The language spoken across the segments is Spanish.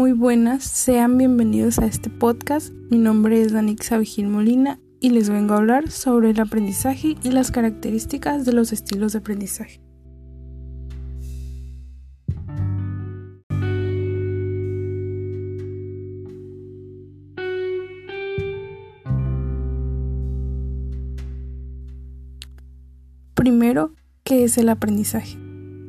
Muy buenas, sean bienvenidos a este podcast. Mi nombre es Danixa Vigil Molina y les vengo a hablar sobre el aprendizaje y las características de los estilos de aprendizaje. Primero, ¿qué es el aprendizaje?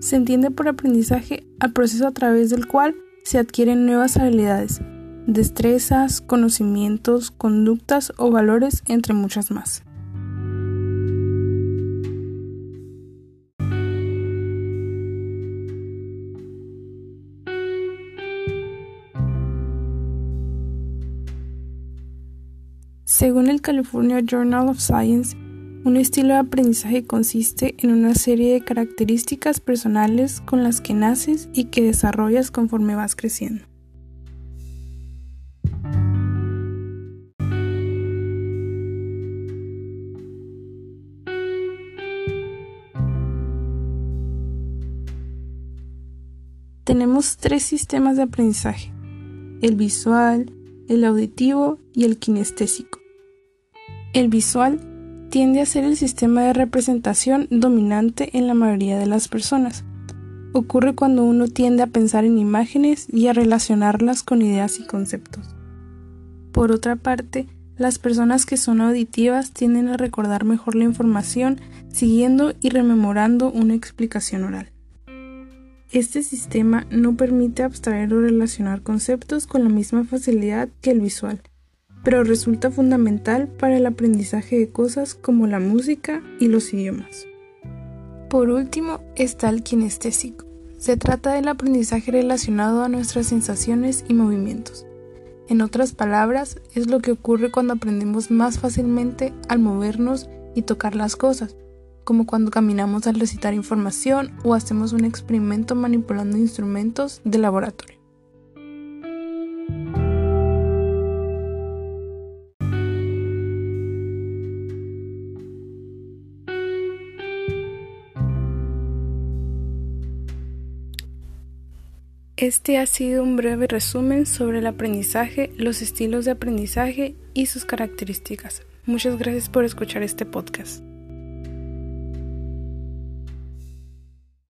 Se entiende por aprendizaje al proceso a través del cual se adquieren nuevas habilidades, destrezas, conocimientos, conductas o valores, entre muchas más. Según el California Journal of Science, un estilo de aprendizaje consiste en una serie de características personales con las que naces y que desarrollas conforme vas creciendo. Tenemos tres sistemas de aprendizaje, el visual, el auditivo y el kinestésico. El visual tiende a ser el sistema de representación dominante en la mayoría de las personas. Ocurre cuando uno tiende a pensar en imágenes y a relacionarlas con ideas y conceptos. Por otra parte, las personas que son auditivas tienden a recordar mejor la información siguiendo y rememorando una explicación oral. Este sistema no permite abstraer o relacionar conceptos con la misma facilidad que el visual, pero resulta fundamental para el aprendizaje de cosas como la música y los idiomas. Por último está el kinestésico. Se trata del aprendizaje relacionado a nuestras sensaciones y movimientos. En otras palabras, es lo que ocurre cuando aprendemos más fácilmente al movernos y tocar las cosas, como cuando caminamos al recitar información o hacemos un experimento manipulando instrumentos de laboratorio. Este ha sido un breve resumen sobre el aprendizaje, los estilos de aprendizaje y sus características. Muchas gracias por escuchar este podcast.